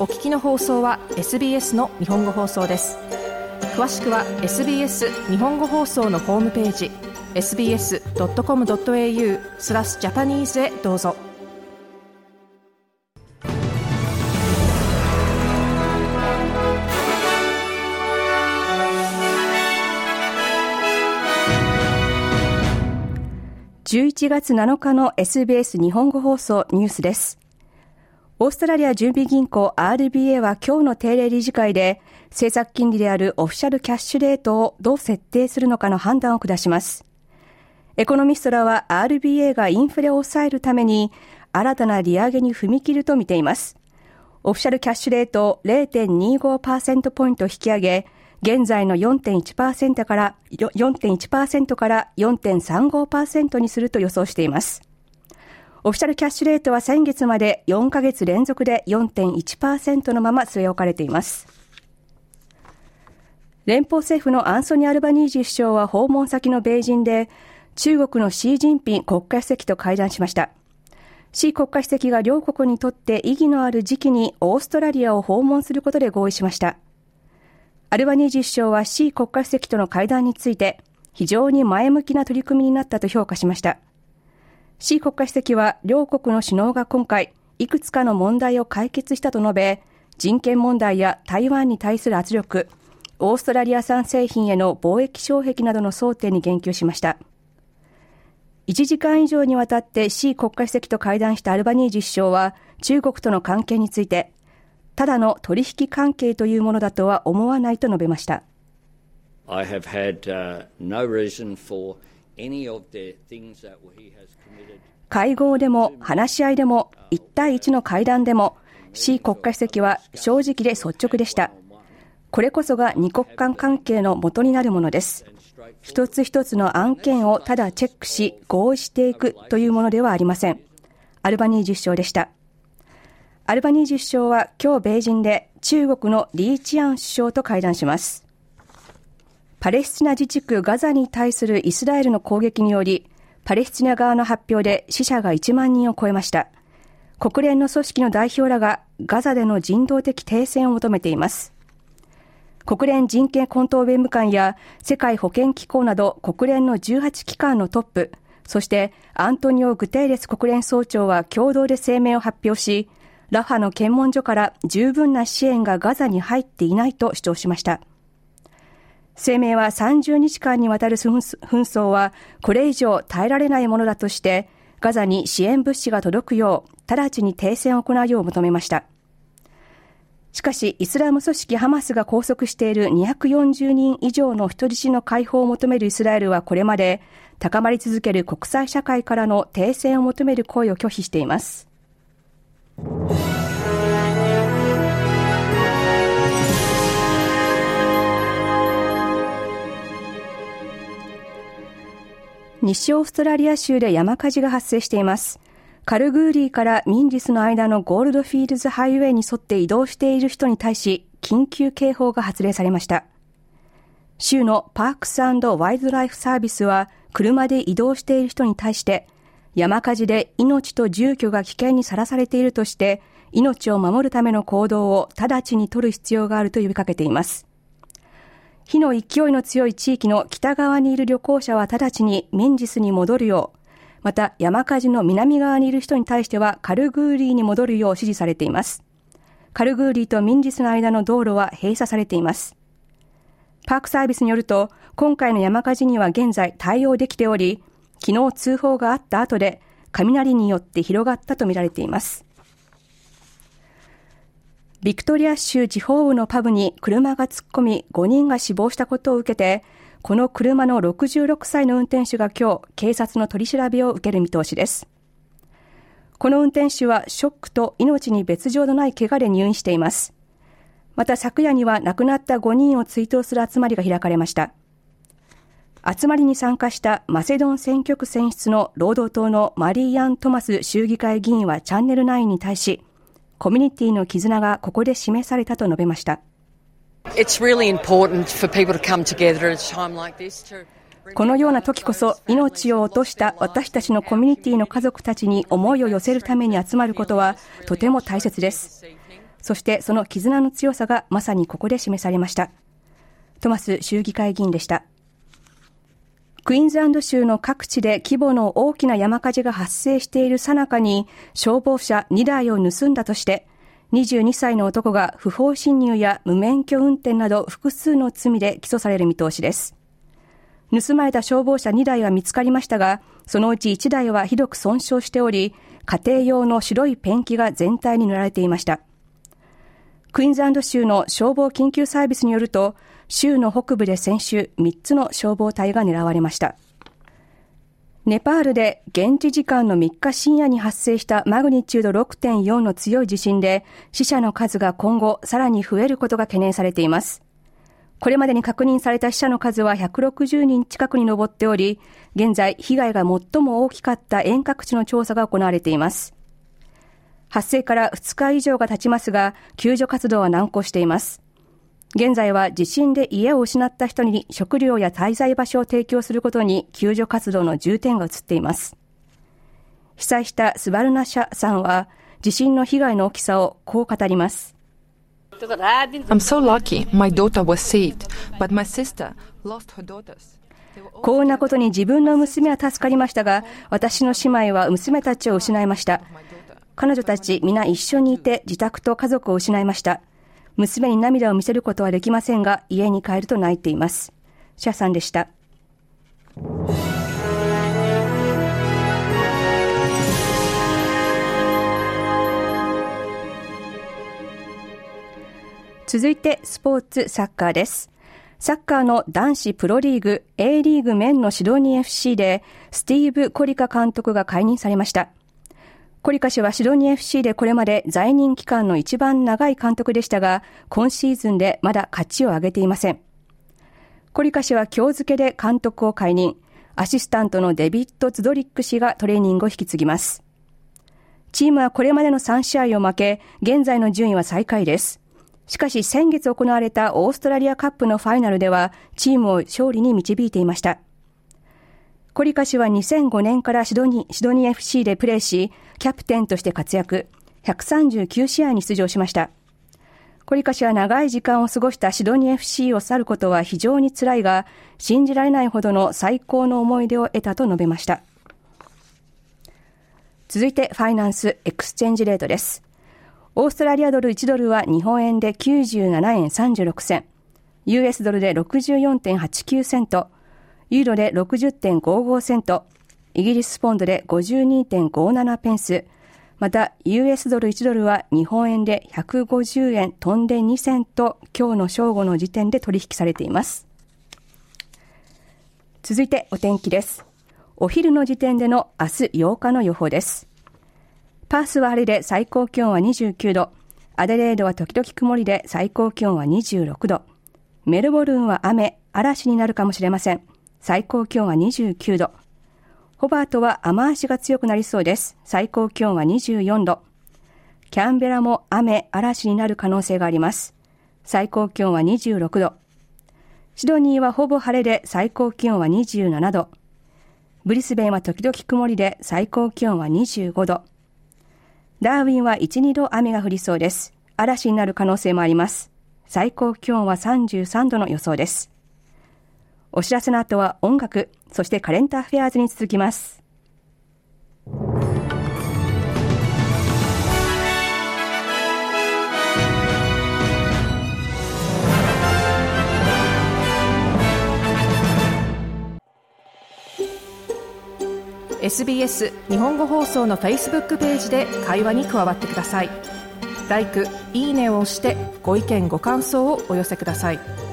お聞きの放送は SBS の日本語放送です。詳しくは SBS 日本語放送のホームページ sbs.com.au スラスジャパニーズへどうぞ。11月7日の SBS 日本語放送ニュースです。オーストラリア準備銀行 RBA は今日の定例理事会で政策金利であるオフィシャルキャッシュレートをどう設定するのかの判断を下します。エコノミストらは RBA がインフレを抑えるために新たな利上げに踏み切ると見ています。オフィシャルキャッシュレートを0.25%ポイント引き上げ、現在の4.1%から4.1%から4.35%にすると予想しています。オフィシャルキャッシュレートは先月まで4ヶ月連続で4.1%のまま据え置かれています。連邦政府のアンソニー・アルバニージー首相は訪問先の米人で中国のシー・ジンピン国家主席と会談しました。シー国家主席が両国にとって意義のある時期にオーストラリアを訪問することで合意しました。アルバニージー首相はシー国家主席との会談について非常に前向きな取り組みになったと評価しました。シ国家主席は両国の首脳が今回、いくつかの問題を解決したと述べ、人権問題や台湾に対する圧力、オーストラリア産製品への貿易障壁などの争点に言及しました。1時間以上にわたってシ国家主席と会談したアルバニージ首相は中国との関係について、ただの取引関係というものだとは思わないと述べました。会合でも話し合いでも1対1の会談でもシ国家主席は正直で率直でした。これこそが二国間関係の元になるものです。一つ一つの案件をただチェックし合意していくというものではありません。アルバニージ首相でした。アルバニージ首相は今日米人で中国のリー・チアン首相と会談します。パレスチナ自治区ガザに対するイスラエルの攻撃により、パレスチナ側の発表で死者が1万人を超えました。国連の組織の代表らがガザでの人道的停戦を求めています。国連人権高等弁務官や世界保健機構など国連の18機関のトップ、そしてアントニオ・グテーレス国連総長は共同で声明を発表し、ラファの検問所から十分な支援がガザに入っていないと主張しました。声明は30日間にわたる紛争はこれ以上耐えられないものだとしてガザに支援物資が届くよう直ちに停戦を行うよう求めました。しかしイスラム組織ハマスが拘束している240人以上の人質の解放を求めるイスラエルはこれまで高まり続ける国際社会からの停戦を求める声を拒否しています。西オーストラリア州で山火事が発生しています。カルグーリーからミンジスの間のゴールドフィールズハイウェイに沿って移動している人に対し、緊急警報が発令されました。州のパークスワイルドライフサービスは、車で移動している人に対して、山火事で命と住居が危険にさらされているとして、命を守るための行動を直ちに取る必要があると呼びかけています。火の勢いの強い地域の北側にいる旅行者は直ちにメンジスに戻るよう、また山火事の南側にいる人に対してはカルグーリーに戻るよう指示されています。カルグーリーとミンジスの間の道路は閉鎖されています。パークサービスによると、今回の山火事には現在対応できており、昨日通報があった後で雷によって広がったとみられています。ビクトリア州地方部のパブに車が突っ込み5人が死亡したことを受けて、この車の66歳の運転手が今日、警察の取り調べを受ける見通しです。この運転手はショックと命に別状のない怪我で入院しています。また昨夜には亡くなった5人を追悼する集まりが開かれました。集まりに参加したマセドン選挙区選出の労働党のマリーアン・トマス衆議会議員はチャンネル9に対し、コミュニティの絆がここで示されたと述べました。このような時こそ命を落とした私たちのコミュニティの家族たちに思いを寄せるために集まることはとても大切です。そしてその絆の強さがまさにここで示されました。トマス州議会議員でした。クイーンズランド州の各地で規模の大きな山火事が発生している最中に消防車2台を盗んだとして22歳の男が不法侵入や無免許運転など複数の罪で起訴される見通しです。盗まれた消防車2台は見つかりましたが、そのうち1台はひどく損傷しており、家庭用の白いペンキが全体に塗られていました。クイーンズランド州の消防緊急サービスによると、州の北部で先週3つの消防隊が狙われました。ネパールで現地時間の3日深夜に発生したマグニチュード6.4の強い地震で死者の数が今後さらに増えることが懸念されています。これまでに確認された死者の数は160人近くに上っており、現在被害が最も大きかった遠隔地の調査が行われています。発生から2日以上が経ちますが、救助活動は難航しています。現在は地震で家を失った人に食料や滞在場所を提供することに救助活動の重点が移っています。被災したスバルナシャさんは地震の被害の大きさをこう語ります。I'm so lucky my daughter was saved, but my sister lost her daughters. 幸運なことに自分の娘は助かりましたが、私の姉妹は娘たちを失いました。彼女たち皆一緒にいて自宅と家族を失いました。娘に涙を見せることはできませんが、家に帰ると泣いています。シャさんでした。続いてスポーツサッカーです。サッカーの男子プロリーグ A リーグメンのシドニー FC でスティーブ・コリカ監督が解任されました。コリカ氏はシドニー FC でこれまで在任期間の一番長い監督でしたが、今シーズンでまだ勝ちを上げていません。コリカ氏は今日付で監督を解任。アシスタントのデビッド・ズドリック氏がトレーニングを引き継ぎます。チームはこれまでの3試合を負け、現在の順位は最下位です。しかし先月行われたオーストラリアカップのファイナルでは、チームを勝利に導いていました。コリカ氏は2005年からシドニー、シドニー FC でプレーし、キャプテンとして活躍、139試合に出場しました。コリカ氏は長い時間を過ごしたシドニー FC を去ることは非常に辛いが、信じられないほどの最高の思い出を得たと述べました。続いて finance exchange rate です。オーストラリアドル1ドルは日本円で97円36銭、US ドルで64.89セント、ユーロで60.55セント、イギリスポンドで52.57ペンス、また US ドル1ドルは日本円で150円飛んで2セント、今日の正午の時点で取引されています。続いてお天気です。お昼の時点での明日8日の予報です。パースは晴れで最高気温は29度、アデレードは時々曇りで最高気温は26度、メルボルンは雨、嵐になるかもしれません。最高気温は29度。ホバートは雨足が強くなりそうです。最高気温は24度。キャンベラも雨、嵐になる可能性があります。最高気温は26度。シドニーはほぼ晴れで最高気温は27度。ブリスベンは時々曇りで最高気温は25度。ダーウィンは1、2度雨が降りそうです。嵐になる可能性もあります。最高気温は33度の予想です。お知らせの後は音楽、そしてカレンターフェアーズに続きます。SBS 日本語放送の Facebook ページで会話に加わってください。l i いいねを押してご意見ご感想をお寄せください。